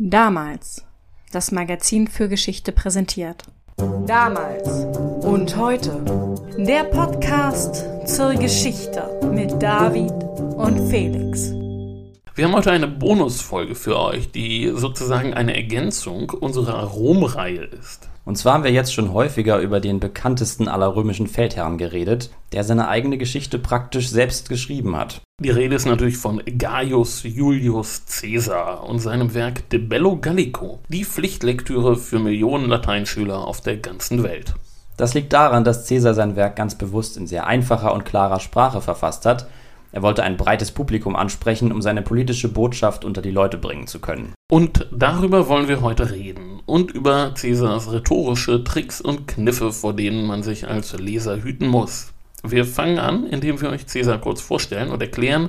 Damals. Das Magazin für Geschichte präsentiert. Damals und heute. Der Podcast zur Geschichte mit David und Felix. Wir haben heute eine Bonusfolge für euch, die sozusagen eine Ergänzung unserer Rom-Reihe ist. Und zwar haben wir jetzt schon häufiger über den bekanntesten aller römischen Feldherren geredet, der seine eigene Geschichte praktisch selbst geschrieben hat. Die Rede ist natürlich von Gaius Julius Caesar und seinem Werk De Bello Gallico, die Pflichtlektüre für Millionen Lateinschüler auf der ganzen Welt. Das liegt daran, dass Caesar sein Werk ganz bewusst in sehr einfacher und klarer Sprache verfasst hat er wollte ein breites Publikum ansprechen, um seine politische Botschaft unter die Leute bringen zu können. Und darüber wollen wir heute reden und über Cäsars rhetorische Tricks und Kniffe, vor denen man sich als Leser hüten muss. Wir fangen an, indem wir euch Cäsar kurz vorstellen und erklären,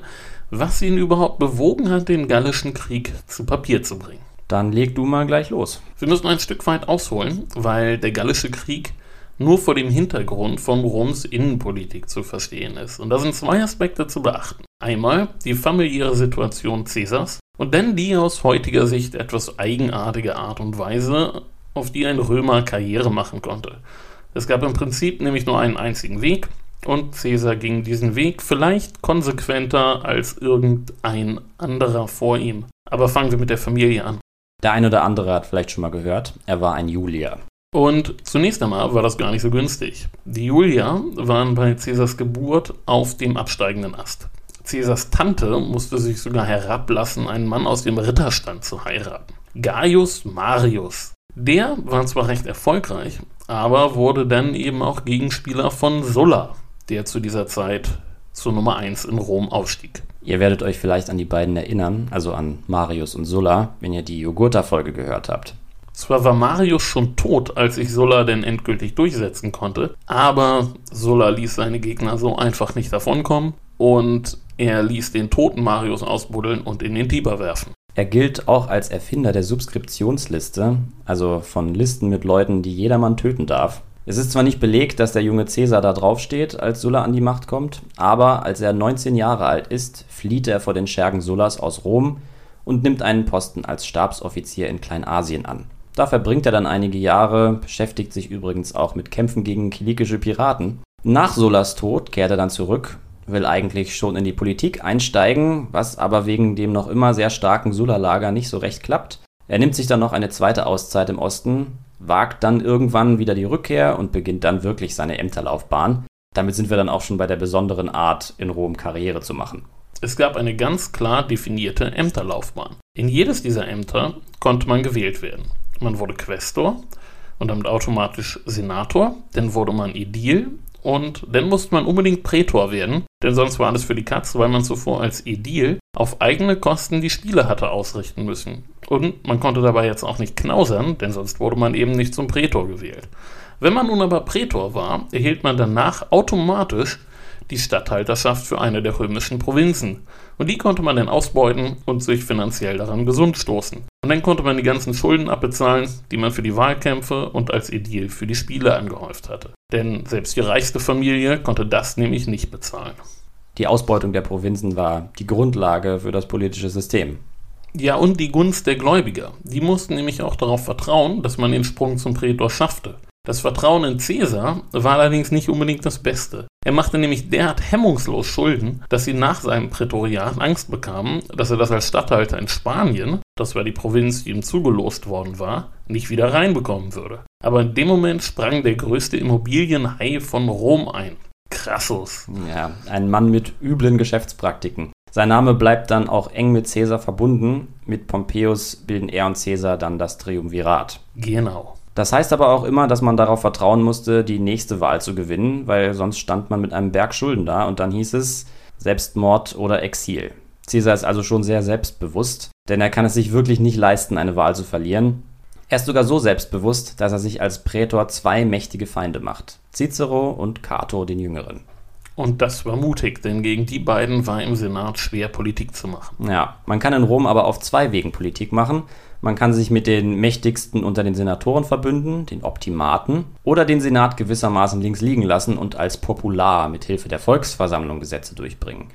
was ihn überhaupt bewogen hat, den Gallischen Krieg zu Papier zu bringen. Dann leg du mal gleich los. Wir müssen ein Stück weit ausholen, weil der Gallische Krieg nur vor dem Hintergrund von Roms Innenpolitik zu verstehen ist. Und da sind zwei Aspekte zu beachten. Einmal die familiäre Situation Caesars und dann die aus heutiger Sicht etwas eigenartige Art und Weise, auf die ein Römer Karriere machen konnte. Es gab im Prinzip nämlich nur einen einzigen Weg und Caesar ging diesen Weg vielleicht konsequenter als irgendein anderer vor ihm. Aber fangen wir mit der Familie an. Der ein oder andere hat vielleicht schon mal gehört, er war ein Julier. Und zunächst einmal war das gar nicht so günstig. Die Julia waren bei Caesars Geburt auf dem absteigenden Ast. Caesars Tante musste sich sogar herablassen, einen Mann aus dem Ritterstand zu heiraten. Gaius Marius. Der war zwar recht erfolgreich, aber wurde dann eben auch Gegenspieler von Sulla, der zu dieser Zeit zur Nummer 1 in Rom aufstieg. Ihr werdet euch vielleicht an die beiden erinnern, also an Marius und Sulla, wenn ihr die Jogurta-Folge gehört habt. Zwar war Marius schon tot, als sich Sulla denn endgültig durchsetzen konnte, aber Sulla ließ seine Gegner so einfach nicht davonkommen und er ließ den toten Marius ausbuddeln und in den Tiber werfen. Er gilt auch als Erfinder der Subskriptionsliste, also von Listen mit Leuten, die jedermann töten darf. Es ist zwar nicht belegt, dass der junge Cäsar da draufsteht, als Sulla an die Macht kommt, aber als er 19 Jahre alt ist, flieht er vor den Schergen Sullas aus Rom und nimmt einen Posten als Stabsoffizier in Kleinasien an. Da verbringt er dann einige Jahre, beschäftigt sich übrigens auch mit Kämpfen gegen kilikische Piraten. Nach Sullas Tod kehrt er dann zurück, will eigentlich schon in die Politik einsteigen, was aber wegen dem noch immer sehr starken Sulla-Lager nicht so recht klappt. Er nimmt sich dann noch eine zweite Auszeit im Osten, wagt dann irgendwann wieder die Rückkehr und beginnt dann wirklich seine Ämterlaufbahn. Damit sind wir dann auch schon bei der besonderen Art, in Rom Karriere zu machen. Es gab eine ganz klar definierte Ämterlaufbahn. In jedes dieser Ämter konnte man gewählt werden. Man wurde Questor und damit automatisch Senator. Dann wurde man Edil und dann musste man unbedingt Prätor werden, denn sonst war alles für die Katze, weil man zuvor als Edil auf eigene Kosten die Spiele hatte ausrichten müssen. Und man konnte dabei jetzt auch nicht knausern, denn sonst wurde man eben nicht zum Prätor gewählt. Wenn man nun aber Prätor war, erhielt man danach automatisch die Statthalterschaft für eine der römischen Provinzen. Und die konnte man dann ausbeuten und sich finanziell daran gesund stoßen. Und dann konnte man die ganzen Schulden abbezahlen, die man für die Wahlkämpfe und als Edil für die Spiele angehäuft hatte. Denn selbst die reichste Familie konnte das nämlich nicht bezahlen. Die Ausbeutung der Provinzen war die Grundlage für das politische System. Ja, und die Gunst der Gläubiger. Die mussten nämlich auch darauf vertrauen, dass man den Sprung zum Prätor schaffte. Das Vertrauen in Caesar war allerdings nicht unbedingt das Beste. Er machte nämlich derart hemmungslos Schulden, dass sie nach seinem Prätoriat Angst bekamen, dass er das als Statthalter in Spanien, das war die Provinz, die ihm zugelost worden war, nicht wieder reinbekommen würde. Aber in dem Moment sprang der größte Immobilienhai von Rom ein. Crassus. Ja, ein Mann mit üblen Geschäftspraktiken. Sein Name bleibt dann auch eng mit Caesar verbunden. Mit Pompeius bilden er und Caesar dann das Triumvirat. Genau. Das heißt aber auch immer, dass man darauf vertrauen musste, die nächste Wahl zu gewinnen, weil sonst stand man mit einem Berg Schulden da und dann hieß es Selbstmord oder Exil. Caesar ist also schon sehr selbstbewusst, denn er kann es sich wirklich nicht leisten, eine Wahl zu verlieren. Er ist sogar so selbstbewusst, dass er sich als Prätor zwei mächtige Feinde macht: Cicero und Cato den Jüngeren. Und das war mutig, denn gegen die beiden war im Senat schwer Politik zu machen. Ja, man kann in Rom aber auf zwei Wegen Politik machen. Man kann sich mit den mächtigsten unter den Senatoren verbünden, den Optimaten, oder den Senat gewissermaßen links liegen lassen und als Popular mit Hilfe der Volksversammlung Gesetze durchbringen.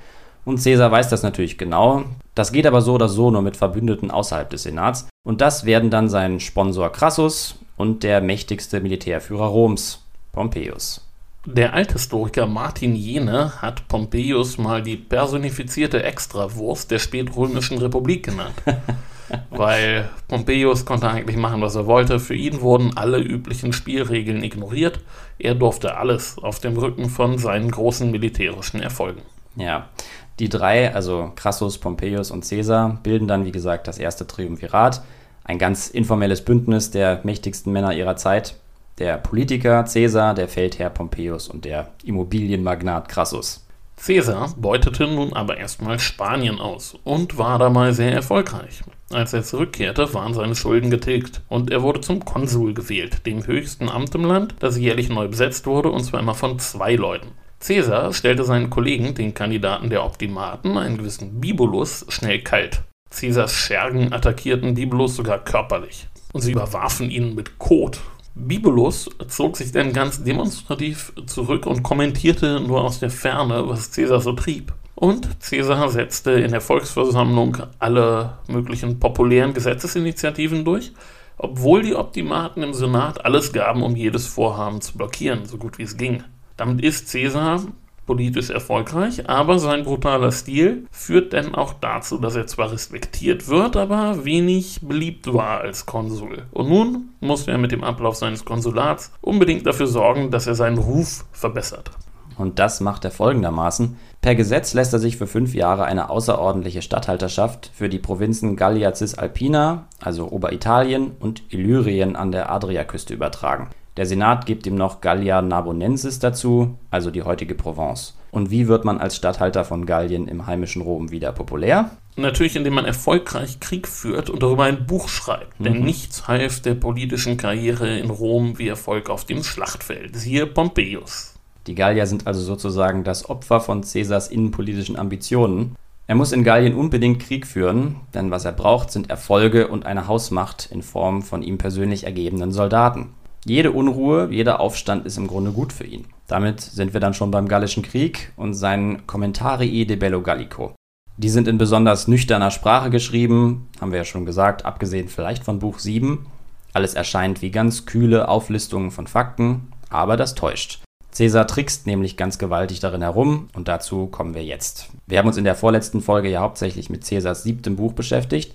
Und Caesar weiß das natürlich genau. Das geht aber so oder so nur mit Verbündeten außerhalb des Senats. Und das werden dann sein Sponsor Crassus und der mächtigste Militärführer Roms, Pompeius. Der Althistoriker Martin Jene hat Pompeius mal die personifizierte Extrawurst der spätrömischen Republik genannt. Weil Pompeius konnte eigentlich machen, was er wollte. Für ihn wurden alle üblichen Spielregeln ignoriert. Er durfte alles auf dem Rücken von seinen großen militärischen Erfolgen. Ja, die drei, also Crassus, Pompeius und Caesar, bilden dann, wie gesagt, das erste Triumvirat. Ein ganz informelles Bündnis der mächtigsten Männer ihrer Zeit. Der Politiker Caesar, der Feldherr Pompeius und der Immobilienmagnat Crassus. Caesar beutete nun aber erstmal Spanien aus und war dabei sehr erfolgreich. Als er zurückkehrte, waren seine Schulden getilgt und er wurde zum Konsul gewählt, dem höchsten Amt im Land, das jährlich neu besetzt wurde und zwar immer von zwei Leuten. Caesar stellte seinen Kollegen, den Kandidaten der Optimaten, einen gewissen Bibulus, schnell kalt. Caesars Schergen attackierten Bibulus sogar körperlich und sie überwarfen ihn mit Kot. Bibulus zog sich dann ganz demonstrativ zurück und kommentierte nur aus der Ferne, was Caesar so trieb. Und Caesar setzte in der Volksversammlung alle möglichen populären Gesetzesinitiativen durch, obwohl die Optimaten im Senat alles gaben, um jedes Vorhaben zu blockieren, so gut wie es ging. Damit ist Caesar politisch erfolgreich, aber sein brutaler Stil führt dann auch dazu, dass er zwar respektiert wird, aber wenig beliebt war als Konsul. Und nun musste er mit dem Ablauf seines Konsulats unbedingt dafür sorgen, dass er seinen Ruf verbessert. Und das macht er folgendermaßen. Per Gesetz lässt er sich für fünf Jahre eine außerordentliche Statthalterschaft für die Provinzen Gallia Cisalpina, also Oberitalien, und Illyrien an der Adriaküste übertragen. Der Senat gibt ihm noch Gallia Narbonensis dazu, also die heutige Provence. Und wie wird man als Statthalter von Gallien im heimischen Rom wieder populär? Natürlich, indem man erfolgreich Krieg führt und darüber ein Buch schreibt. Mhm. Denn nichts half der politischen Karriere in Rom wie Erfolg auf dem Schlachtfeld. Siehe Pompeius. Die Gallier sind also sozusagen das Opfer von Caesars innenpolitischen Ambitionen. Er muss in Gallien unbedingt Krieg führen, denn was er braucht, sind Erfolge und eine Hausmacht in Form von ihm persönlich ergebenen Soldaten. Jede Unruhe, jeder Aufstand ist im Grunde gut für ihn. Damit sind wir dann schon beim Gallischen Krieg und seinen Commentarii de Bello Gallico. Die sind in besonders nüchterner Sprache geschrieben, haben wir ja schon gesagt, abgesehen vielleicht von Buch 7. Alles erscheint wie ganz kühle Auflistungen von Fakten, aber das täuscht. Caesar trickst nämlich ganz gewaltig darin herum und dazu kommen wir jetzt. Wir haben uns in der vorletzten Folge ja hauptsächlich mit Caesars siebtem Buch beschäftigt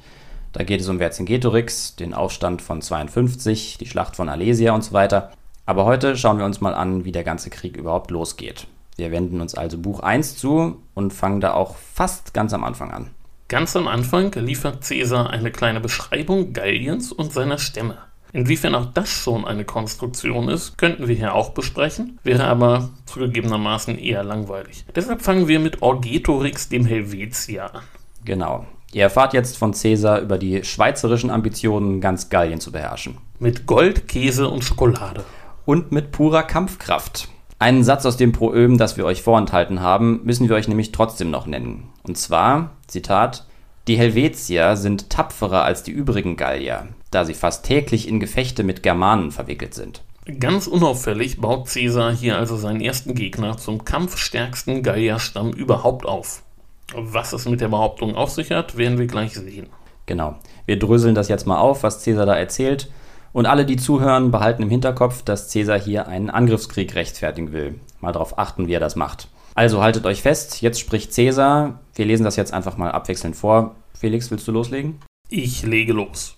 da geht es um Vercingetorix, den Aufstand von 52, die Schlacht von Alesia und so weiter. Aber heute schauen wir uns mal an, wie der ganze Krieg überhaupt losgeht. Wir wenden uns also Buch 1 zu und fangen da auch fast ganz am Anfang an. Ganz am Anfang liefert Caesar eine kleine Beschreibung Galliens und seiner Stämme. Inwiefern auch das schon eine Konstruktion ist, könnten wir hier auch besprechen, wäre aber zugegebenermaßen eher langweilig. Deshalb fangen wir mit Orgetorix dem Helvetier an. Genau. Ihr erfahrt jetzt von Caesar über die schweizerischen Ambitionen, ganz Gallien zu beherrschen. Mit Gold, Käse und Schokolade. Und mit purer Kampfkraft. Einen Satz aus dem Proöben, das wir euch vorenthalten haben, müssen wir euch nämlich trotzdem noch nennen. Und zwar, Zitat, die Helvetier sind tapferer als die übrigen Gallier, da sie fast täglich in Gefechte mit Germanen verwickelt sind. Ganz unauffällig baut Caesar hier also seinen ersten Gegner zum kampfstärksten Gallierstamm überhaupt auf. Was es mit der Behauptung auf sich hat, werden wir gleich sehen. Genau. Wir dröseln das jetzt mal auf, was Cäsar da erzählt. Und alle, die zuhören, behalten im Hinterkopf, dass Cäsar hier einen Angriffskrieg rechtfertigen will. Mal darauf achten, wie er das macht. Also haltet euch fest, jetzt spricht Cäsar. Wir lesen das jetzt einfach mal abwechselnd vor. Felix, willst du loslegen? Ich lege los.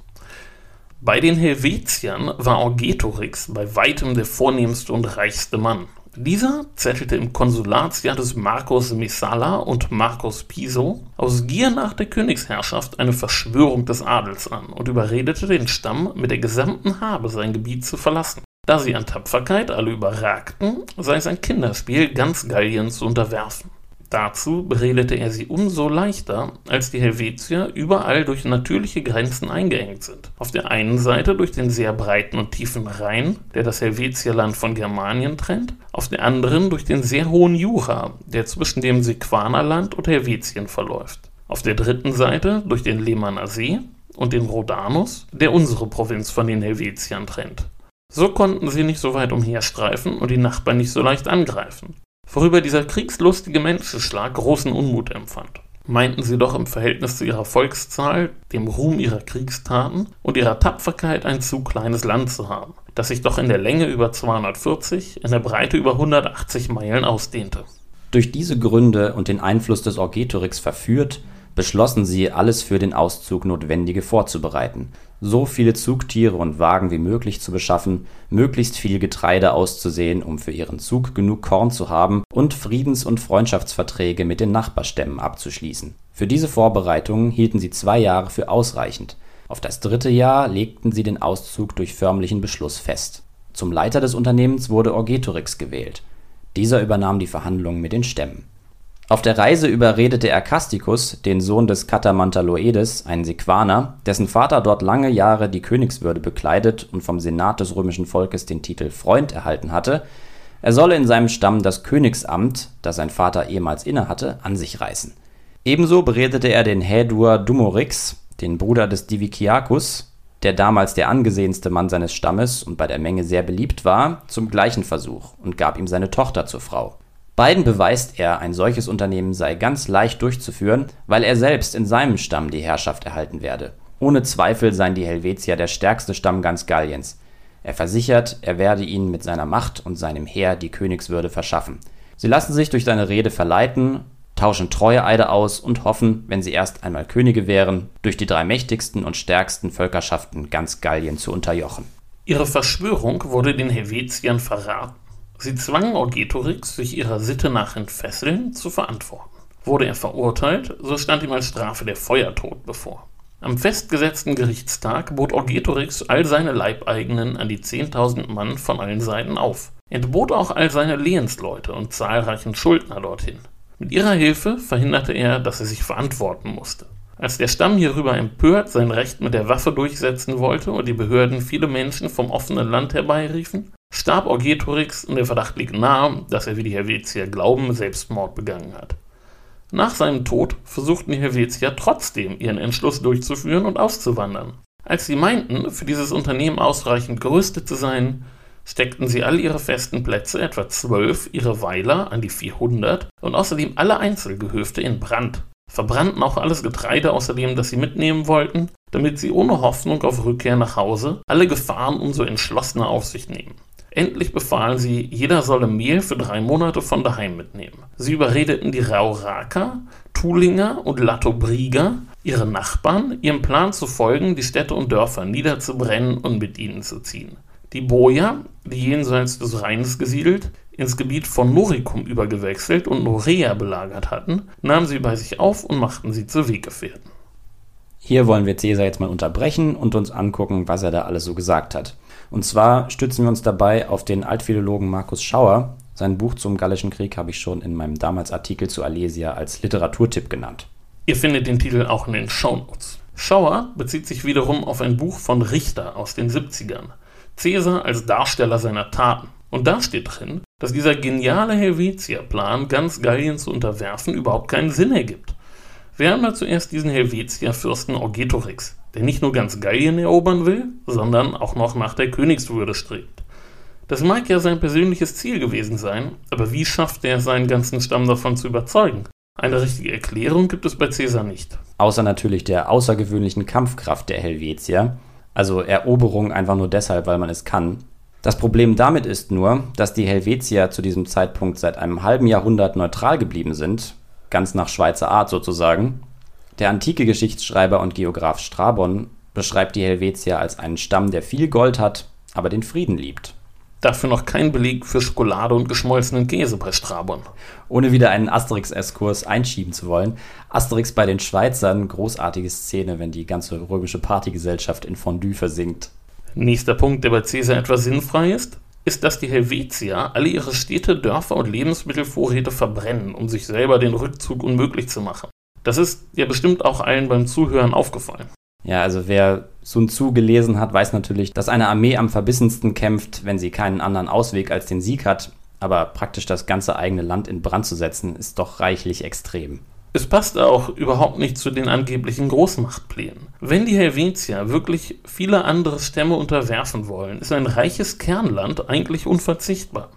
Bei den Helvetiern war Orgetorix bei weitem der vornehmste und reichste Mann. Dieser zettelte im Konsulatsjahr des Marcus Messala und Marcus Piso aus Gier nach der Königsherrschaft eine Verschwörung des Adels an und überredete den Stamm, mit der gesamten Habe sein Gebiet zu verlassen. Da sie an Tapferkeit alle überragten, sei es ein Kinderspiel, ganz Gallien zu unterwerfen. Dazu beredete er sie umso leichter, als die Helvetier überall durch natürliche Grenzen eingeengt sind. Auf der einen Seite durch den sehr breiten und tiefen Rhein, der das Helvetierland von Germanien trennt, auf der anderen durch den sehr hohen Jura, der zwischen dem Sequanerland und Helvetien verläuft. Auf der dritten Seite durch den Lemaner See und den Rhodanus, der unsere Provinz von den Helvetiern trennt. So konnten sie nicht so weit umherstreifen und die Nachbarn nicht so leicht angreifen. Worüber dieser kriegslustige Menschenschlag großen Unmut empfand. Meinten sie doch im Verhältnis zu ihrer Volkszahl, dem Ruhm ihrer Kriegstaten und ihrer Tapferkeit ein zu kleines Land zu haben, das sich doch in der Länge über 240, in der Breite über 180 Meilen ausdehnte. Durch diese Gründe und den Einfluss des Orgetorix verführt, beschlossen sie, alles für den Auszug Notwendige vorzubereiten, so viele Zugtiere und Wagen wie möglich zu beschaffen, möglichst viel Getreide auszusehen, um für ihren Zug genug Korn zu haben und Friedens und Freundschaftsverträge mit den Nachbarstämmen abzuschließen. Für diese Vorbereitungen hielten sie zwei Jahre für ausreichend, auf das dritte Jahr legten sie den Auszug durch förmlichen Beschluss fest. Zum Leiter des Unternehmens wurde Orgetorix gewählt. Dieser übernahm die Verhandlungen mit den Stämmen auf der Reise überredete er Casticus, den Sohn des Katamantaloedes, einen Sequaner, dessen Vater dort lange Jahre die Königswürde bekleidet und vom Senat des römischen Volkes den Titel Freund erhalten hatte, er solle in seinem Stamm das Königsamt, das sein Vater ehemals innehatte, an sich reißen. Ebenso beredete er den Häduer Dumorix, den Bruder des Diviciacus, der damals der angesehenste Mann seines Stammes und bei der Menge sehr beliebt war, zum gleichen Versuch und gab ihm seine Tochter zur Frau Beiden beweist er, ein solches Unternehmen sei ganz leicht durchzuführen, weil er selbst in seinem Stamm die Herrschaft erhalten werde. Ohne Zweifel seien die Helvetier der stärkste Stamm ganz Galliens. Er versichert, er werde ihnen mit seiner Macht und seinem Heer die Königswürde verschaffen. Sie lassen sich durch seine Rede verleiten, tauschen Treueeide aus und hoffen, wenn sie erst einmal Könige wären, durch die drei mächtigsten und stärksten Völkerschaften ganz Gallien zu unterjochen. Ihre Verschwörung wurde den Helvetiern verraten. Sie zwangen Orgetorix, sich ihrer Sitte nach entfesseln, zu verantworten. Wurde er verurteilt, so stand ihm als Strafe der Feuertod bevor. Am festgesetzten Gerichtstag bot Orgetorix all seine Leibeigenen an die 10.000 Mann von allen Seiten auf, entbot auch all seine Lehensleute und zahlreichen Schuldner dorthin. Mit ihrer Hilfe verhinderte er, dass er sich verantworten musste. Als der Stamm hierüber empört sein Recht mit der Waffe durchsetzen wollte und die Behörden viele Menschen vom offenen Land herbeiriefen, starb Orgetorix und der Verdacht liegt nahe, dass er, wie die Helvetier glauben, Selbstmord begangen hat. Nach seinem Tod versuchten die Helvetier trotzdem, ihren Entschluss durchzuführen und auszuwandern. Als sie meinten, für dieses Unternehmen ausreichend gerüstet zu sein, steckten sie all ihre festen Plätze, etwa zwölf, ihre Weiler an die 400 und außerdem alle Einzelgehöfte in Brand, verbrannten auch alles Getreide außerdem, das sie mitnehmen wollten, damit sie ohne Hoffnung auf Rückkehr nach Hause alle Gefahren umso entschlossener auf sich nehmen. Endlich befahlen sie, jeder solle Mehl für drei Monate von daheim mitnehmen. Sie überredeten die Rauraker, Tulinger und Latobriger, ihre Nachbarn, ihrem Plan zu folgen, die Städte und Dörfer niederzubrennen und mit ihnen zu ziehen. Die Boja, die jenseits des Rheins gesiedelt, ins Gebiet von Noricum übergewechselt und Norea belagert hatten, nahmen sie bei sich auf und machten sie zu Weggefährten. Hier wollen wir Caesar jetzt mal unterbrechen und uns angucken, was er da alles so gesagt hat. Und zwar stützen wir uns dabei auf den Altphilologen Markus Schauer. Sein Buch zum Gallischen Krieg habe ich schon in meinem damals Artikel zu Alesia als Literaturtipp genannt. Ihr findet den Titel auch in den Shownotes. Schauer bezieht sich wiederum auf ein Buch von Richter aus den 70ern. Caesar als Darsteller seiner Taten. Und da steht drin, dass dieser geniale Helvetia-Plan, ganz Gallien zu unterwerfen, überhaupt keinen Sinn ergibt. Wer haben da zuerst diesen Helvetia-Fürsten Orgetorix, der nicht nur ganz Gallien erobern will, sondern auch noch nach der Königswürde strebt. Das mag ja sein persönliches Ziel gewesen sein, aber wie schafft er seinen ganzen Stamm davon zu überzeugen? Eine richtige Erklärung gibt es bei Caesar nicht. Außer natürlich der außergewöhnlichen Kampfkraft der Helvetier, also Eroberung einfach nur deshalb, weil man es kann. Das Problem damit ist nur, dass die Helvetier zu diesem Zeitpunkt seit einem halben Jahrhundert neutral geblieben sind, ganz nach Schweizer Art sozusagen, der antike Geschichtsschreiber und Geograph Strabon beschreibt die Helvetier als einen Stamm, der viel Gold hat, aber den Frieden liebt. Dafür noch kein Beleg für Schokolade und geschmolzenen Käse bei Strabon. Ohne wieder einen Asterix-Eskurs einschieben zu wollen, Asterix bei den Schweizern, großartige Szene, wenn die ganze römische Partygesellschaft in Fondue versinkt. Nächster Punkt, der bei Caesar etwas sinnfrei ist, ist, dass die Helvetier alle ihre Städte, Dörfer und Lebensmittelvorräte verbrennen, um sich selber den Rückzug unmöglich zu machen. Das ist ja bestimmt auch allen beim Zuhören aufgefallen. Ja, also wer Sun Tzu gelesen hat, weiß natürlich, dass eine Armee am verbissensten kämpft, wenn sie keinen anderen Ausweg als den Sieg hat. Aber praktisch das ganze eigene Land in Brand zu setzen, ist doch reichlich extrem. Es passt auch überhaupt nicht zu den angeblichen Großmachtplänen. Wenn die Helvetier wirklich viele andere Stämme unterwerfen wollen, ist ein reiches Kernland eigentlich unverzichtbar.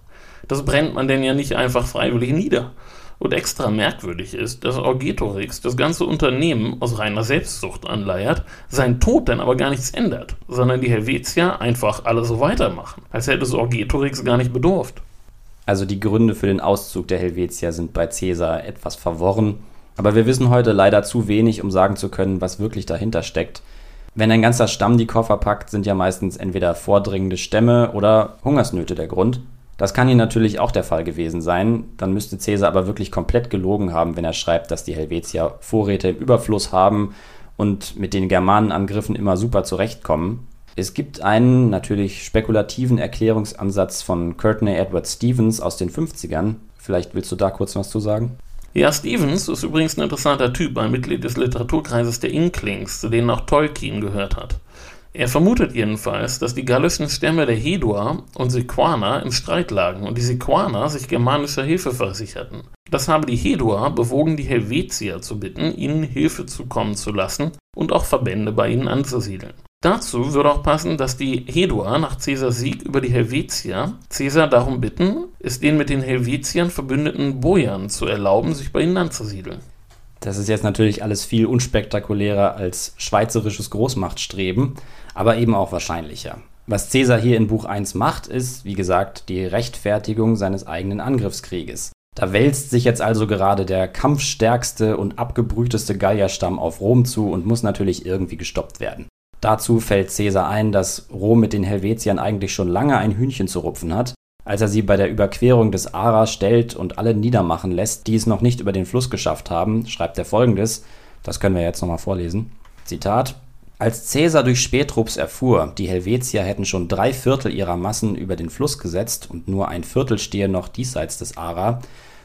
Das brennt man denn ja nicht einfach freiwillig nieder. Und extra merkwürdig ist, dass Orgetorix das ganze Unternehmen aus reiner Selbstsucht anleiert, sein Tod dann aber gar nichts ändert, sondern die Helvetier einfach alle so weitermachen, als hätte es Orgetorix gar nicht bedurft. Also die Gründe für den Auszug der Helvetier sind bei Caesar etwas verworren, aber wir wissen heute leider zu wenig, um sagen zu können, was wirklich dahinter steckt. Wenn ein ganzer Stamm die Koffer packt, sind ja meistens entweder vordringende Stämme oder Hungersnöte der Grund. Das kann hier natürlich auch der Fall gewesen sein, dann müsste Caesar aber wirklich komplett gelogen haben, wenn er schreibt, dass die Helvetier Vorräte im Überfluss haben und mit den Germanenangriffen immer super zurechtkommen. Es gibt einen natürlich spekulativen Erklärungsansatz von Courtney Edward Stevens aus den 50ern. Vielleicht willst du da kurz was zu sagen? Ja, Stevens ist übrigens ein interessanter Typ, ein Mitglied des Literaturkreises der Inklings, zu denen auch Tolkien gehört hat. Er vermutet jedenfalls, dass die gallischen Stämme der Hedua und Sequaner im Streit lagen und die Sequaner sich germanischer Hilfe versicherten. Das habe die Hedua bewogen, die Helvetier zu bitten, ihnen Hilfe zukommen zu lassen und auch Verbände bei ihnen anzusiedeln. Dazu würde auch passen, dass die Hedua nach Caesars Sieg über die Helvetier Caesar darum bitten, es den mit den Helvetiern verbündeten Bojan zu erlauben, sich bei ihnen anzusiedeln. Das ist jetzt natürlich alles viel unspektakulärer als schweizerisches Großmachtstreben, aber eben auch wahrscheinlicher. Was Caesar hier in Buch 1 macht, ist, wie gesagt, die Rechtfertigung seines eigenen Angriffskrieges. Da wälzt sich jetzt also gerade der kampfstärkste und abgebrühteste Gallierstamm auf Rom zu und muss natürlich irgendwie gestoppt werden. Dazu fällt Caesar ein, dass Rom mit den Helvetiern eigentlich schon lange ein Hühnchen zu rupfen hat, als er sie bei der Überquerung des Ara stellt und alle niedermachen lässt, die es noch nicht über den Fluss geschafft haben, schreibt er folgendes, das können wir jetzt nochmal vorlesen. Zitat als Caesar durch Spätrupps erfuhr, die Helvetier hätten schon drei Viertel ihrer Massen über den Fluss gesetzt und nur ein Viertel stehe noch diesseits des Ara,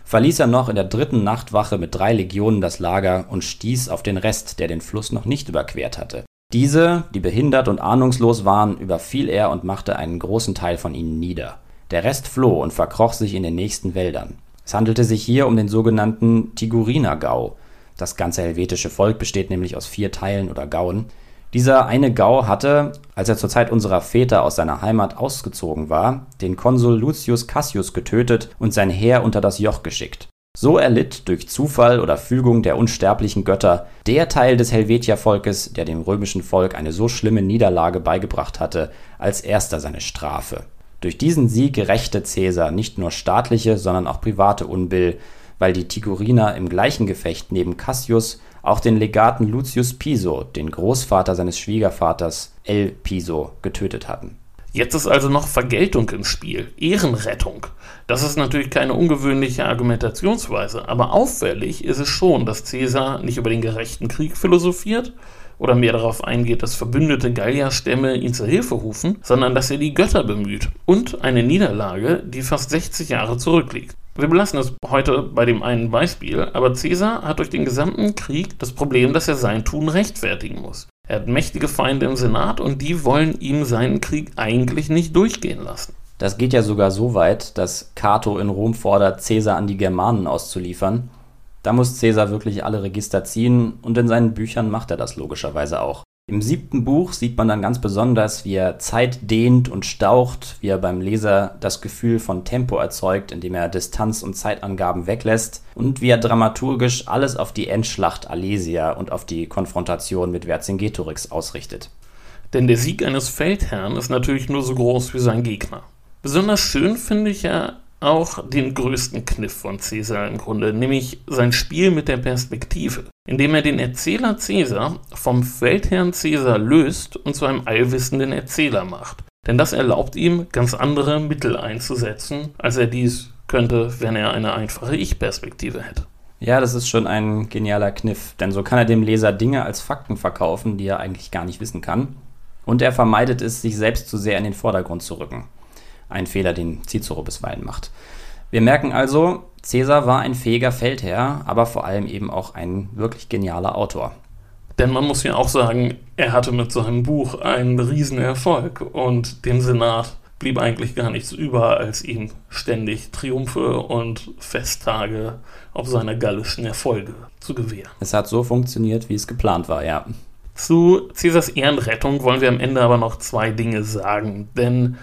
verließ er noch in der dritten Nachtwache mit drei Legionen das Lager und stieß auf den Rest, der den Fluss noch nicht überquert hatte. Diese, die behindert und ahnungslos waren, überfiel er und machte einen großen Teil von ihnen nieder. Der Rest floh und verkroch sich in den nächsten Wäldern. Es handelte sich hier um den sogenannten Tigurinergau. Das ganze helvetische Volk besteht nämlich aus vier Teilen oder Gauen. Dieser eine Gau hatte, als er zur Zeit unserer Väter aus seiner Heimat ausgezogen war, den Konsul Lucius Cassius getötet und sein Heer unter das Joch geschickt so erlitt durch Zufall oder Fügung der unsterblichen Götter der Teil des Helvetiervolkes, der dem römischen Volk eine so schlimme Niederlage beigebracht hatte, als erster seine Strafe. Durch diesen Sieg rächte Caesar nicht nur staatliche, sondern auch private Unbill, weil die Tigoriner im gleichen Gefecht neben Cassius auch den Legaten Lucius Piso, den Großvater seines Schwiegervaters El Piso, getötet hatten Jetzt ist also noch Vergeltung im Spiel, Ehrenrettung. Das ist natürlich keine ungewöhnliche Argumentationsweise, aber auffällig ist es schon, dass Caesar nicht über den gerechten Krieg philosophiert oder mehr darauf eingeht, dass verbündete Gallierstämme ihn zur Hilfe rufen, sondern dass er die Götter bemüht und eine Niederlage, die fast 60 Jahre zurückliegt. Wir belassen es heute bei dem einen Beispiel, aber Caesar hat durch den gesamten Krieg das Problem, dass er sein Tun rechtfertigen muss. Er hat mächtige Feinde im Senat und die wollen ihm seinen Krieg eigentlich nicht durchgehen lassen. Das geht ja sogar so weit, dass Cato in Rom fordert, Caesar an die Germanen auszuliefern. Da muss Caesar wirklich alle Register ziehen und in seinen Büchern macht er das logischerweise auch. Im siebten Buch sieht man dann ganz besonders, wie er Zeit dehnt und staucht, wie er beim Leser das Gefühl von Tempo erzeugt, indem er Distanz- und Zeitangaben weglässt und wie er dramaturgisch alles auf die Endschlacht Alesia und auf die Konfrontation mit Vercingetorix ausrichtet. Denn der Sieg eines Feldherrn ist natürlich nur so groß wie sein Gegner. Besonders schön finde ich ja auch den größten Kniff von Caesar im Grunde, nämlich sein Spiel mit der Perspektive, indem er den Erzähler Caesar vom Feldherrn Caesar löst und zu einem allwissenden Erzähler macht. Denn das erlaubt ihm, ganz andere Mittel einzusetzen, als er dies könnte, wenn er eine einfache Ich-Perspektive hätte. Ja, das ist schon ein genialer Kniff, denn so kann er dem Leser Dinge als Fakten verkaufen, die er eigentlich gar nicht wissen kann. Und er vermeidet es, sich selbst zu sehr in den Vordergrund zu rücken. Ein Fehler, den Cicero bisweilen macht. Wir merken also, Caesar war ein fähiger Feldherr, aber vor allem eben auch ein wirklich genialer Autor. Denn man muss ja auch sagen, er hatte mit seinem Buch einen Riesenerfolg und dem Senat blieb eigentlich gar nichts über, als ihm ständig Triumphe und Festtage auf seine gallischen Erfolge zu gewähren. Es hat so funktioniert, wie es geplant war, ja. Zu Caesars Ehrenrettung wollen wir am Ende aber noch zwei Dinge sagen, denn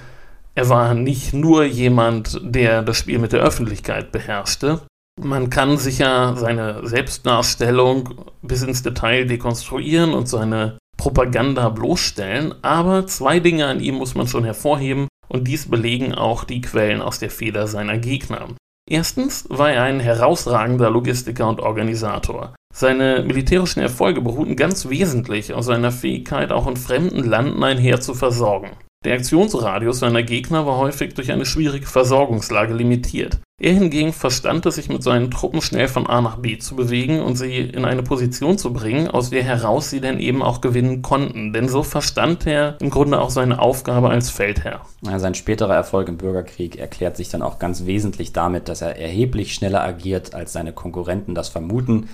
Er war nicht nur jemand, der das Spiel mit der Öffentlichkeit beherrschte. Man kann sicher seine Selbstdarstellung bis ins Detail dekonstruieren und seine Propaganda bloßstellen, aber zwei Dinge an ihm muss man schon hervorheben und dies belegen auch die Quellen aus der Feder seiner Gegner. Erstens war er ein herausragender Logistiker und Organisator. Seine militärischen Erfolge beruhten ganz wesentlich auf seiner Fähigkeit, auch in fremden Landen ein Heer zu versorgen. Der Aktionsradius seiner Gegner war häufig durch eine schwierige Versorgungslage limitiert. Er hingegen verstand es, sich mit seinen Truppen schnell von A nach B zu bewegen und sie in eine Position zu bringen, aus der heraus sie dann eben auch gewinnen konnten. Denn so verstand er im Grunde auch seine Aufgabe als Feldherr. Ja, sein späterer Erfolg im Bürgerkrieg erklärt sich dann auch ganz wesentlich damit, dass er erheblich schneller agiert, als seine Konkurrenten das vermuten.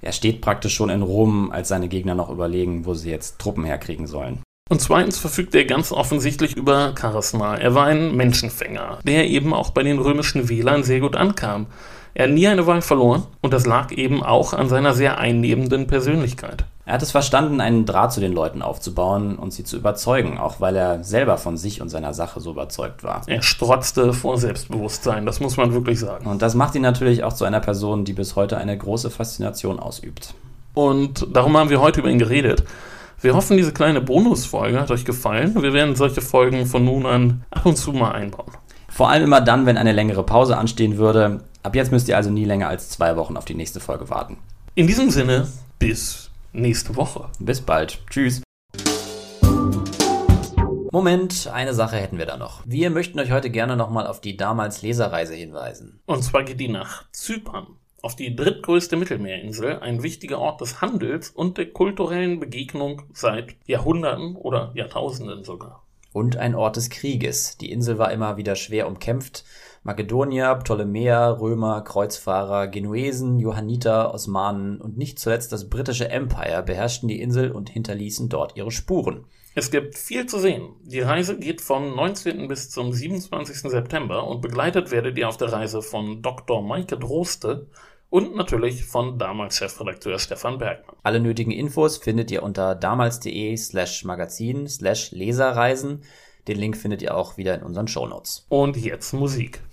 Er steht praktisch schon in Rom, als seine Gegner noch überlegen, wo sie jetzt Truppen herkriegen sollen. Und zweitens verfügte er ganz offensichtlich über Charisma. Er war ein Menschenfänger, der eben auch bei den römischen Wählern sehr gut ankam. Er hat nie eine Wahl verloren und das lag eben auch an seiner sehr einnehmenden Persönlichkeit. Er hat es verstanden, einen Draht zu den Leuten aufzubauen und sie zu überzeugen, auch weil er selber von sich und seiner Sache so überzeugt war. Er strotzte vor Selbstbewusstsein, das muss man wirklich sagen. Und das macht ihn natürlich auch zu einer Person, die bis heute eine große Faszination ausübt. Und darum haben wir heute über ihn geredet. Wir hoffen, diese kleine Bonusfolge hat euch gefallen. Wir werden solche Folgen von nun an ab und zu mal einbauen. Vor allem immer dann, wenn eine längere Pause anstehen würde. Ab jetzt müsst ihr also nie länger als zwei Wochen auf die nächste Folge warten. In diesem Sinne, bis nächste Woche. Bis bald. Tschüss. Moment, eine Sache hätten wir da noch. Wir möchten euch heute gerne nochmal auf die damals Leserreise hinweisen. Und zwar geht die nach Zypern auf die drittgrößte Mittelmeerinsel, ein wichtiger Ort des Handels und der kulturellen Begegnung seit Jahrhunderten oder Jahrtausenden sogar. Und ein Ort des Krieges. Die Insel war immer wieder schwer umkämpft. Makedonier, Ptolemäer, Römer, Kreuzfahrer, Genuesen, Johanniter, Osmanen und nicht zuletzt das britische Empire beherrschten die Insel und hinterließen dort ihre Spuren. Es gibt viel zu sehen. Die Reise geht vom 19. bis zum 27. September und begleitet werdet ihr auf der Reise von Dr. Maike Droste, und natürlich von damals Chefredakteur Stefan Bergmann. Alle nötigen Infos findet ihr unter damals.de slash magazin slash Leserreisen. Den Link findet ihr auch wieder in unseren Shownotes. Und jetzt Musik.